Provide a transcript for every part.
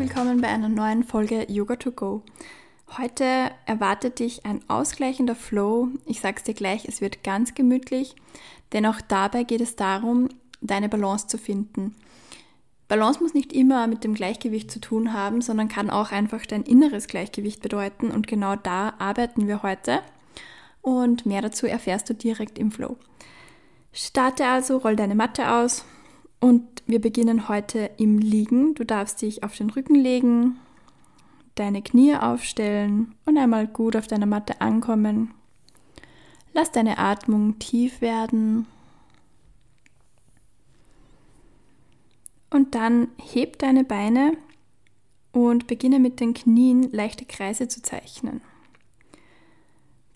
Willkommen bei einer neuen Folge Yoga to Go. Heute erwartet dich ein ausgleichender Flow. Ich sag's dir gleich, es wird ganz gemütlich, denn auch dabei geht es darum, deine Balance zu finden. Balance muss nicht immer mit dem Gleichgewicht zu tun haben, sondern kann auch einfach dein inneres Gleichgewicht bedeuten und genau da arbeiten wir heute und mehr dazu erfährst du direkt im Flow. Starte also, roll deine Matte aus, und wir beginnen heute im Liegen. Du darfst dich auf den Rücken legen, deine Knie aufstellen und einmal gut auf deiner Matte ankommen. Lass deine Atmung tief werden. Und dann heb deine Beine und beginne mit den Knien leichte Kreise zu zeichnen.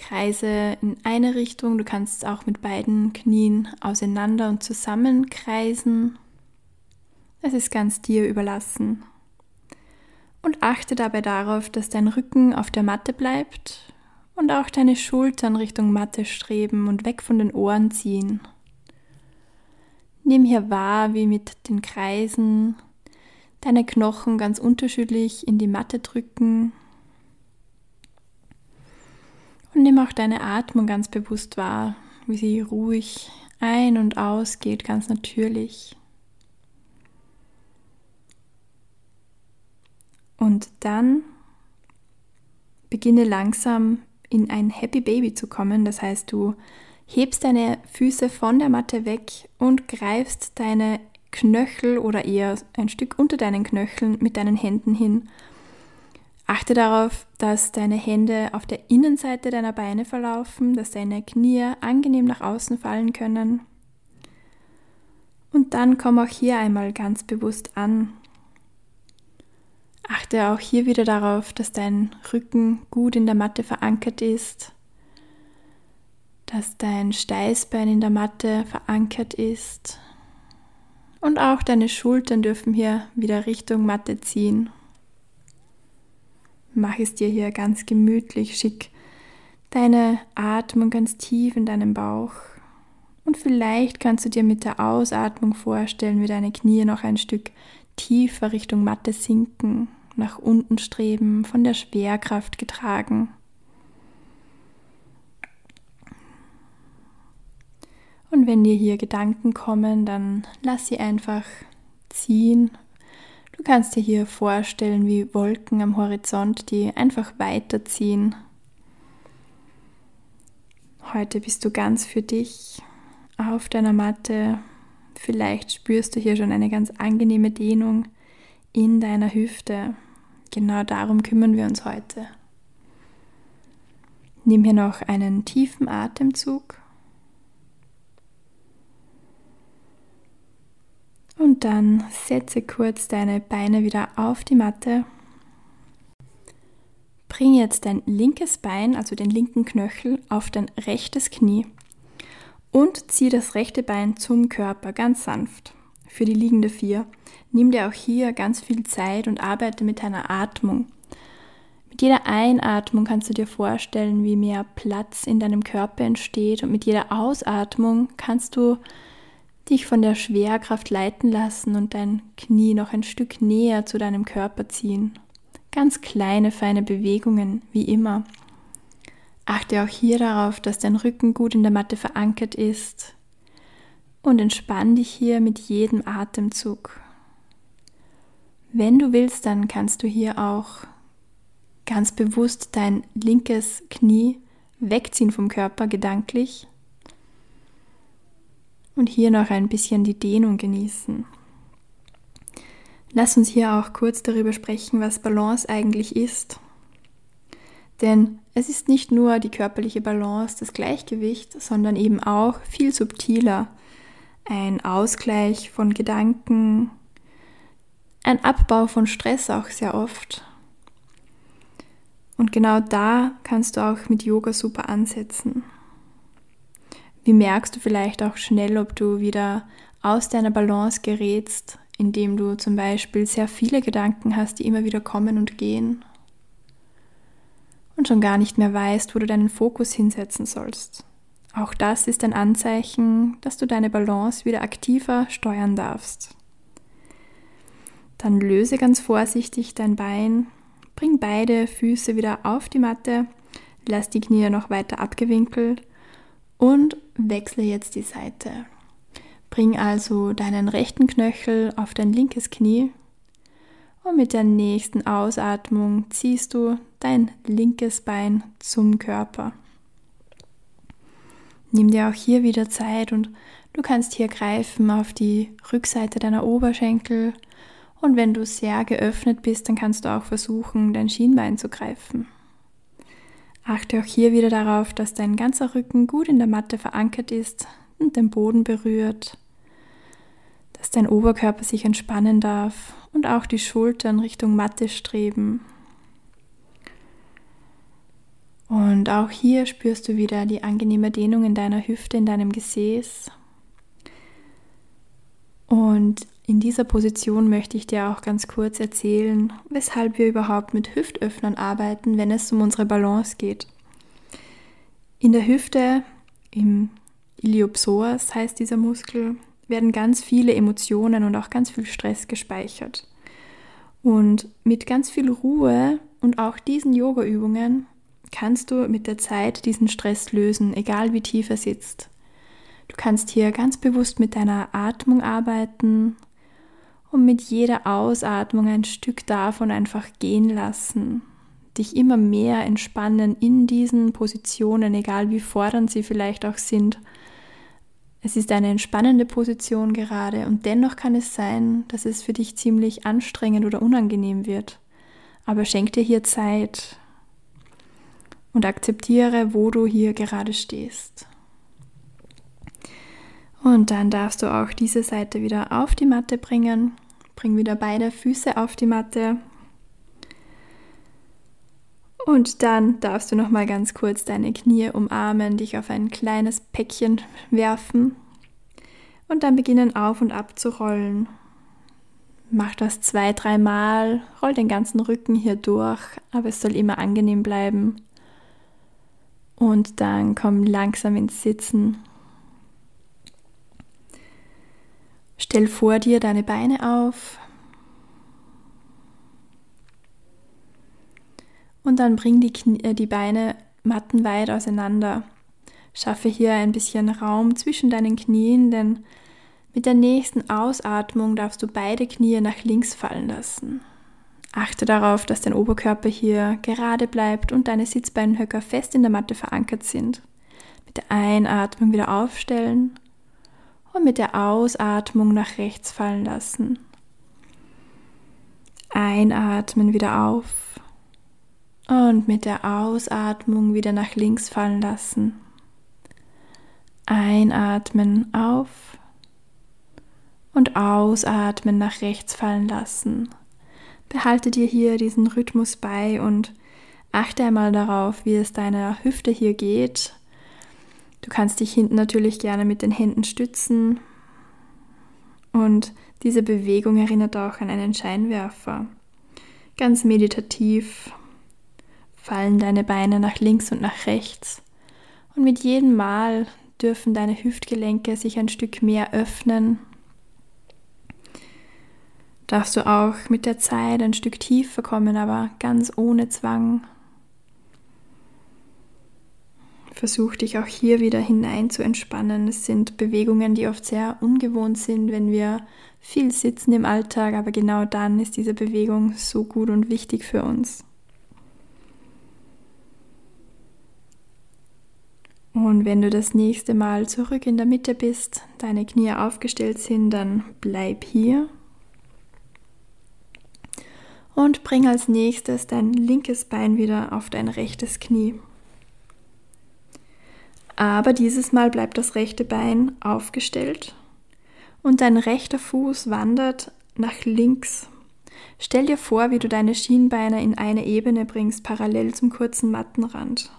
Kreise in eine Richtung. Du kannst auch mit beiden Knien auseinander und zusammen kreisen. Es ist ganz dir überlassen. Und achte dabei darauf, dass dein Rücken auf der Matte bleibt und auch deine Schultern Richtung Matte streben und weg von den Ohren ziehen. Nimm hier wahr, wie mit den Kreisen deine Knochen ganz unterschiedlich in die Matte drücken und nimm auch deine Atmung ganz bewusst wahr, wie sie ruhig ein- und ausgeht, ganz natürlich. Und dann beginne langsam in ein Happy Baby zu kommen. Das heißt, du hebst deine Füße von der Matte weg und greifst deine Knöchel oder eher ein Stück unter deinen Knöcheln mit deinen Händen hin Achte darauf, dass deine Hände auf der Innenseite deiner Beine verlaufen, dass deine Knie angenehm nach außen fallen können. Und dann komm auch hier einmal ganz bewusst an. Achte auch hier wieder darauf, dass dein Rücken gut in der Matte verankert ist, dass dein Steißbein in der Matte verankert ist und auch deine Schultern dürfen hier wieder Richtung Matte ziehen. Mach es dir hier ganz gemütlich, schick deine Atmung ganz tief in deinen Bauch. Und vielleicht kannst du dir mit der Ausatmung vorstellen, wie deine Knie noch ein Stück tiefer Richtung Matte sinken, nach unten streben, von der Schwerkraft getragen. Und wenn dir hier Gedanken kommen, dann lass sie einfach ziehen Du kannst dir hier vorstellen, wie Wolken am Horizont, die einfach weiterziehen. Heute bist du ganz für dich auf deiner Matte. Vielleicht spürst du hier schon eine ganz angenehme Dehnung in deiner Hüfte. Genau darum kümmern wir uns heute. Nimm hier noch einen tiefen Atemzug. Und dann setze kurz deine Beine wieder auf die Matte. Bring jetzt dein linkes Bein, also den linken Knöchel, auf dein rechtes Knie und zieh das rechte Bein zum Körper ganz sanft für die liegende Vier. Nimm dir auch hier ganz viel Zeit und arbeite mit deiner Atmung. Mit jeder Einatmung kannst du dir vorstellen, wie mehr Platz in deinem Körper entsteht und mit jeder Ausatmung kannst du dich von der Schwerkraft leiten lassen und dein Knie noch ein Stück näher zu deinem Körper ziehen. Ganz kleine, feine Bewegungen, wie immer. Achte auch hier darauf, dass dein Rücken gut in der Matte verankert ist und entspann dich hier mit jedem Atemzug. Wenn du willst, dann kannst du hier auch ganz bewusst dein linkes Knie wegziehen vom Körper gedanklich und hier noch ein bisschen die Dehnung genießen. Lass uns hier auch kurz darüber sprechen, was Balance eigentlich ist. Denn es ist nicht nur die körperliche Balance, das Gleichgewicht, sondern eben auch viel subtiler. Ein Ausgleich von Gedanken, ein Abbau von Stress auch sehr oft. Und genau da kannst du auch mit Yoga super ansetzen. Wie merkst du vielleicht auch schnell, ob du wieder aus deiner Balance gerätst, indem du zum Beispiel sehr viele Gedanken hast, die immer wieder kommen und gehen und schon gar nicht mehr weißt, wo du deinen Fokus hinsetzen sollst. Auch das ist ein Anzeichen, dass du deine Balance wieder aktiver steuern darfst. Dann löse ganz vorsichtig dein Bein, bring beide Füße wieder auf die Matte, lass die Knie noch weiter abgewinkelt und wechsle jetzt die Seite. Bring also deinen rechten Knöchel auf dein linkes Knie und mit der nächsten Ausatmung ziehst du dein linkes Bein zum Körper. Nimm dir auch hier wieder Zeit und du kannst hier greifen auf die Rückseite deiner Oberschenkel und wenn du sehr geöffnet bist, dann kannst du auch versuchen, dein Schienbein zu greifen. Achte auch hier wieder darauf, dass dein ganzer Rücken gut in der Matte verankert ist und den Boden berührt, dass dein Oberkörper sich entspannen darf und auch die Schultern Richtung Matte streben und auch hier spürst du wieder die angenehme Dehnung in deiner Hüfte, in deinem Gesäß. Und in dieser Position möchte ich dir auch ganz kurz erzählen, weshalb wir überhaupt mit Hüftöffnern arbeiten, wenn es um unsere Balance geht. In der Hüfte, im Iliopsoas heißt dieser Muskel, werden ganz viele Emotionen und auch ganz viel Stress gespeichert. Und mit ganz viel Ruhe und auch diesen Yoga-Übungen kannst du mit der Zeit diesen Stress lösen, egal wie tief er sitzt. Du kannst hier ganz bewusst mit deiner Atmung arbeiten und mit jeder Ausatmung ein Stück davon einfach gehen lassen. Dich immer mehr entspannen in diesen Positionen, egal wie fordernd sie vielleicht auch sind. Es ist eine entspannende Position gerade und dennoch kann es sein, dass es für dich ziemlich anstrengend oder unangenehm wird. Aber schenk dir hier Zeit, und akzeptiere, wo du hier gerade stehst. Und dann darfst du auch diese Seite wieder auf die Matte bringen. Bring wieder beide Füße auf die Matte. Und dann darfst du noch mal ganz kurz deine Knie umarmen, dich auf ein kleines Päckchen werfen und dann beginnen auf und ab zu rollen. Mach das zwei, dreimal, roll den ganzen Rücken hier durch, aber es soll immer angenehm bleiben. Und dann komm langsam ins Sitzen. Stell vor dir deine Beine auf. Und dann bring die, Knie, äh, die Beine mattenweit auseinander. Schaffe hier ein bisschen Raum zwischen deinen Knien, denn mit der nächsten Ausatmung darfst du beide Knie nach links fallen lassen. Achte darauf, dass dein Oberkörper hier gerade bleibt und deine Sitzbeinhöcker fest in der Matte verankert sind. Mit der Einatmung wieder aufstellen und mit der Ausatmung nach rechts fallen lassen. Einatmen wieder auf und mit der Ausatmung wieder nach links fallen lassen. Einatmen auf und ausatmen nach rechts fallen lassen. Behalte dir hier diesen Rhythmus bei und achte einmal darauf, wie es deiner Hüfte hier geht. Du kannst dich hinten natürlich gerne mit den Händen stützen. Und diese Bewegung erinnert auch an einen Scheinwerfer. Ganz meditativ fallen deine Beine nach links und nach rechts. Und mit jedem Mal dürfen deine Hüftgelenke sich ein Stück mehr öffnen darfst du auch mit der Zeit ein Stück tiefer kommen, aber ganz ohne Zwang. Versuch dich auch hier wieder hinein zu entspannen. Es sind Bewegungen, die oft sehr ungewohnt sind, wenn wir viel sitzen im Alltag, aber genau dann ist diese Bewegung so gut und wichtig für uns. Und wenn du das nächste Mal zurück in der Mitte bist, deine Knie aufgestellt sind, dann bleib hier und bring als nächstes dein linkes Bein wieder auf dein rechtes Knie. Aber dieses Mal bleibt das rechte Bein aufgestellt und dein rechter Fuß wandert nach links Stell dir vor, wie du deine Schienbeine in eine Ebene bringst, parallel zum kurzen Mattenrand.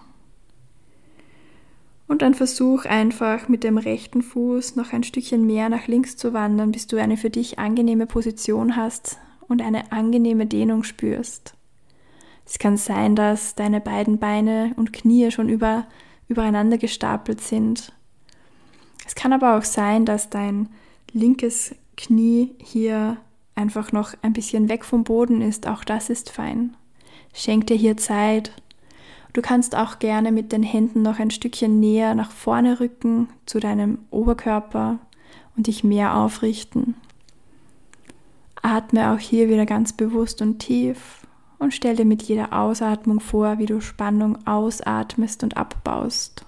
Und dann versuch einfach mit dem rechten Fuß noch ein Stückchen mehr nach links zu wandern, bis du eine für dich angenehme Position hast und eine angenehme Dehnung spürst. Es kann sein, dass deine beiden Beine und Knie schon über, übereinander gestapelt sind. Es kann aber auch sein, dass dein linkes Knie hier einfach noch ein bisschen weg vom Boden ist. Auch das ist fein. Schenk dir hier Zeit Du kannst auch gerne mit den Händen noch ein Stückchen näher nach vorne rücken zu deinem Oberkörper und dich mehr aufrichten. Atme auch hier wieder ganz bewusst und tief und stell dir mit jeder Ausatmung vor, wie du Spannung ausatmest und abbaust.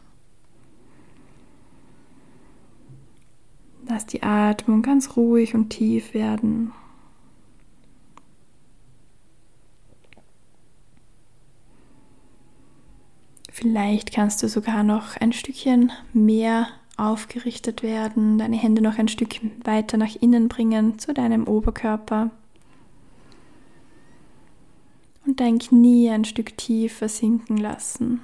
Lass die Atmung ganz ruhig und tief werden. Vielleicht kannst du sogar noch ein Stückchen mehr aufgerichtet werden, deine Hände noch ein Stück weiter nach innen bringen zu deinem Oberkörper und dein Knie ein Stück tiefer sinken lassen.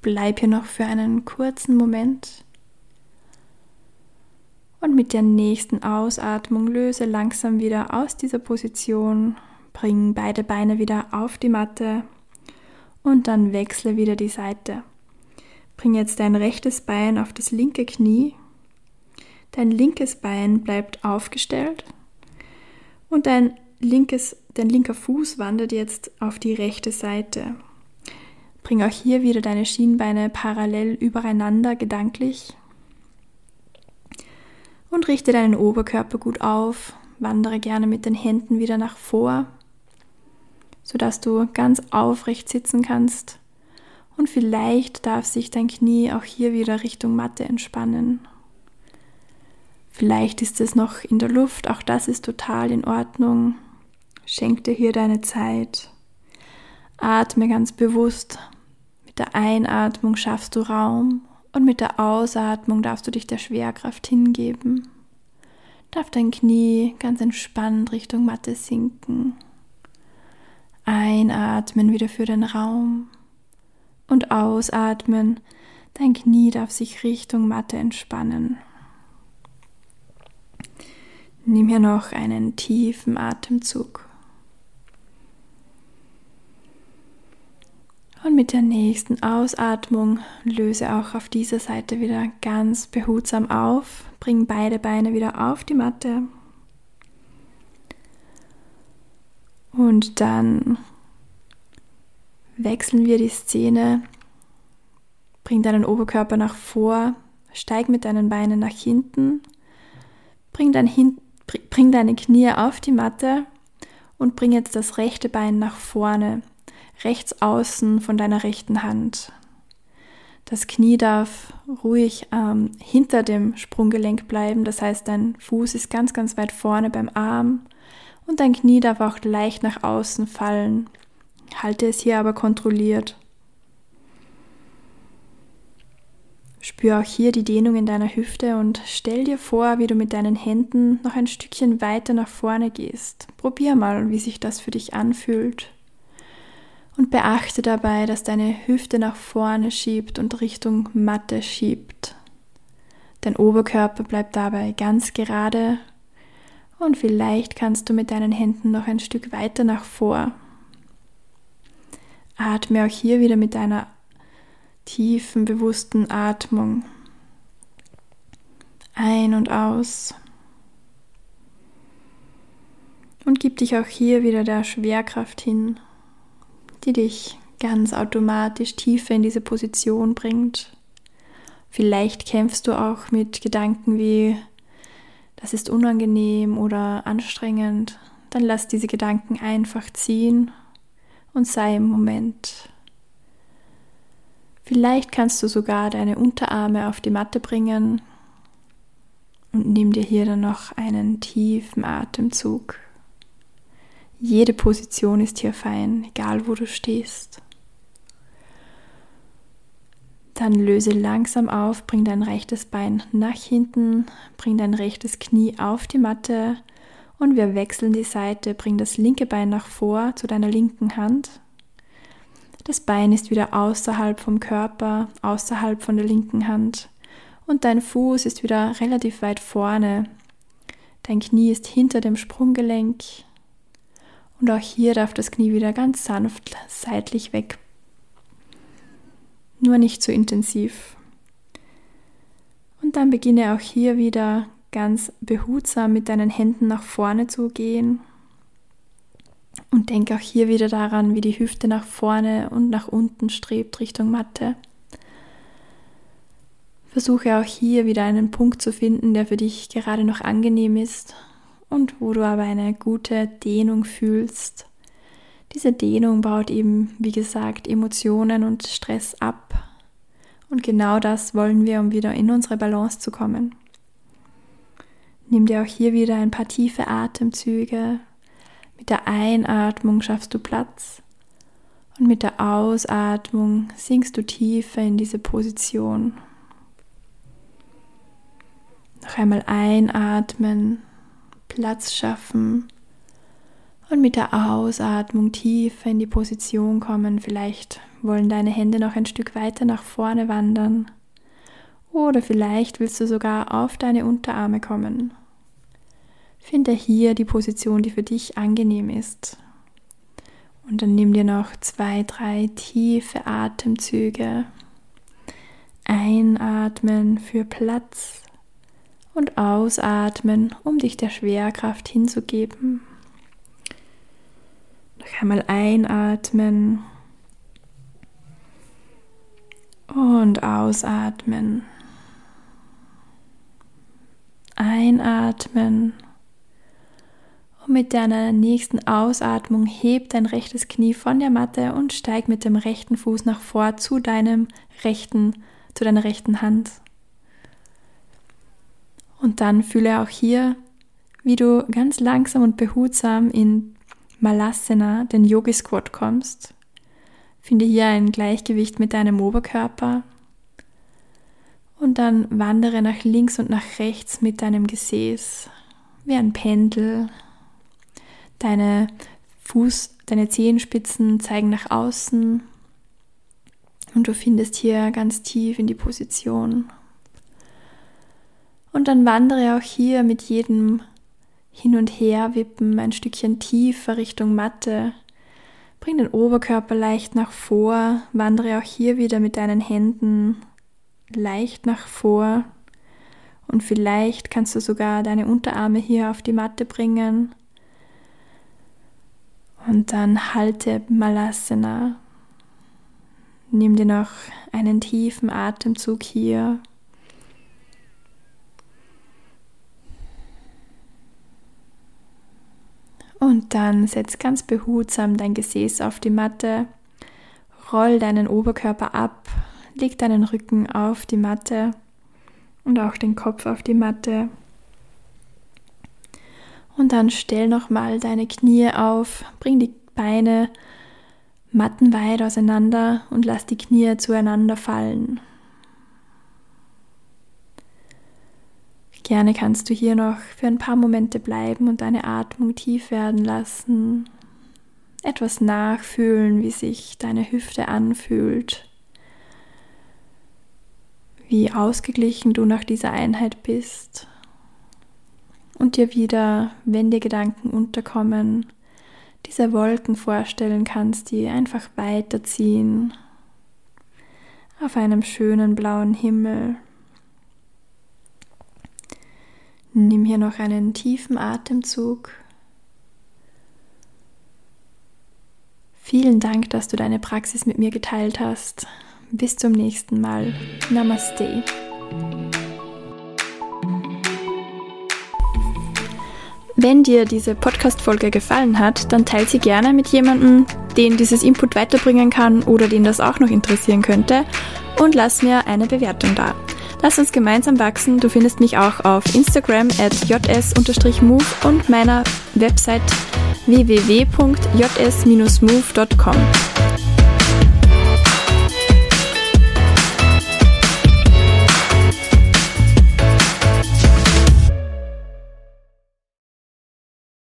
Bleib hier noch für einen kurzen Moment und mit der nächsten Ausatmung löse langsam wieder aus dieser Position, bring beide Beine wieder auf die Matte und dann wechsle wieder die Seite. Bring jetzt dein rechtes Bein auf das linke Knie. Dein linkes Bein bleibt aufgestellt und dein, linkes, dein linker Fuß wandert jetzt auf die rechte Seite. Bring auch hier wieder deine Schienbeine parallel übereinander gedanklich und richte deinen Oberkörper gut auf. Wandere gerne mit den Händen wieder nach vor sodass du ganz aufrecht sitzen kannst. Und vielleicht darf sich dein Knie auch hier wieder Richtung Matte entspannen. Vielleicht ist es noch in der Luft, auch das ist total in Ordnung. Schenk dir hier deine Zeit. Atme ganz bewusst. Mit der Einatmung schaffst du Raum und mit der Ausatmung darfst du dich der Schwerkraft hingeben. Darf dein Knie ganz entspannt Richtung Matte sinken. Einatmen wieder für den Raum und ausatmen. Dein Knie darf sich Richtung Matte entspannen. Nimm hier noch einen tiefen Atemzug. Und mit der nächsten Ausatmung löse auch auf dieser Seite wieder ganz behutsam auf. Bring beide Beine wieder auf die Matte Und dann wechseln wir die Szene. Bring deinen Oberkörper nach vor, steig mit deinen Beinen nach hinten, bring, dein hin, bring deine Knie auf die Matte und bring jetzt das rechte Bein nach vorne, rechts außen von deiner rechten Hand. Das Knie darf ruhig ähm, hinter dem Sprunggelenk bleiben, das heißt, dein Fuß ist ganz, ganz weit vorne beim Arm und dein Knie darf auch leicht nach außen fallen. Halte es hier aber kontrolliert. Spür auch hier die Dehnung in deiner Hüfte und stell dir vor, wie du mit deinen Händen noch ein Stückchen weiter nach vorne gehst. Probier mal, wie sich das für dich anfühlt. Und beachte dabei, dass deine Hüfte nach vorne schiebt und Richtung Matte schiebt. Dein Oberkörper bleibt dabei ganz gerade und vielleicht kannst du mit deinen Händen noch ein Stück weiter nach vor. Atme auch hier wieder mit deiner tiefen, bewussten Atmung ein und aus. Und gib dich auch hier wieder der Schwerkraft hin, die dich ganz automatisch tiefer in diese Position bringt. Vielleicht kämpfst du auch mit Gedanken wie das ist unangenehm oder anstrengend, dann lass diese Gedanken einfach ziehen und sei im Moment. Vielleicht kannst du sogar deine Unterarme auf die Matte bringen und nimm dir hier dann noch einen tiefen Atemzug. Jede Position ist hier fein, egal wo du stehst. Dann löse langsam auf, bring dein rechtes Bein nach hinten, bring dein rechtes Knie auf die Matte Und wir wechseln die Seite, bring das linke Bein nach vor zu deiner linken Hand. Das Bein ist wieder außerhalb vom Körper, außerhalb von der linken Hand. Und dein Fuß ist wieder relativ weit vorne. Dein Knie ist hinter dem Sprunggelenk. Und auch hier darf das Knie wieder ganz sanft seitlich weg. Nur nicht zu intensiv. Und dann beginne auch hier wieder ganz behutsam mit deinen Händen nach vorne zu gehen. Und denke auch hier wieder daran, wie die Hüfte nach vorne und nach unten strebt Richtung Matte. Versuche auch hier wieder einen Punkt zu finden, der für dich gerade noch angenehm ist und wo du aber eine gute Dehnung fühlst. Diese Dehnung baut eben, wie gesagt, Emotionen und Stress ab. Und genau das wollen wir, um wieder in unsere Balance zu kommen. Nimm dir auch hier wieder ein paar tiefe Atemzüge. Mit der Einatmung schaffst du Platz und mit der Ausatmung sinkst du tiefer in diese Position. Noch einmal einatmen, Platz schaffen und mit der Ausatmung tiefer in die Position kommen. Vielleicht wollen deine Hände noch ein Stück weiter nach vorne wandern. Oder vielleicht willst du sogar auf deine Unterarme kommen. Finde hier die Position, die für dich angenehm ist. Und dann nimm dir noch zwei, drei tiefe Atemzüge. Einatmen für Platz und ausatmen, um dich der Schwerkraft hinzugeben. Noch einmal einatmen und ausatmen. Einatmen und mit deiner nächsten Ausatmung heb dein rechtes Knie von der Matte und steig mit dem rechten Fuß nach vor zu deinem rechten, zu deiner rechten Hand. Und dann fühle auch hier, wie du ganz langsam und behutsam in Malasana, den Yogi Squat kommst. Finde hier ein Gleichgewicht mit deinem Oberkörper. Und dann wandere nach links und nach rechts mit deinem Gesäß, wie ein Pendel, Deine Fuß, deine Zehenspitzen zeigen nach außen und du findest hier ganz tief in die Position. Und dann wandere auch hier mit jedem Hin- und Herwippen ein Stückchen tiefer Richtung Matte. Bring den Oberkörper leicht nach vor, wandere auch hier wieder mit deinen Händen leicht nach vor und vielleicht kannst du sogar deine Unterarme hier auf die Matte bringen und dann halte Malasana. Nimm dir noch einen tiefen Atemzug hier. Und dann setz ganz behutsam dein Gesäß auf die Matte, roll deinen Oberkörper ab, leg deinen Rücken auf die Matte und auch den Kopf auf die Matte. Und dann stell nochmal deine Knie auf, bring die Beine mattenweit auseinander und lass die Knie zueinander fallen. Gerne kannst du hier noch für ein paar Momente bleiben und deine Atmung tief werden lassen. Etwas nachfühlen, wie sich deine Hüfte anfühlt. Wie ausgeglichen du nach dieser Einheit bist und dir wieder, wenn dir Gedanken unterkommen, diese Wolken vorstellen kannst, die einfach weiterziehen auf einem schönen blauen Himmel. Nimm hier noch einen tiefen Atemzug. Vielen Dank, dass du deine Praxis mit mir geteilt hast. Bis zum nächsten Mal. Namaste. Wenn dir diese Podcast-Folge gefallen hat, dann teile sie gerne mit jemandem, den dieses Input weiterbringen kann oder den das auch noch interessieren könnte und lass mir eine Bewertung da. Lass uns gemeinsam wachsen. Du findest mich auch auf Instagram at js-move und meiner Website www.js-move.com.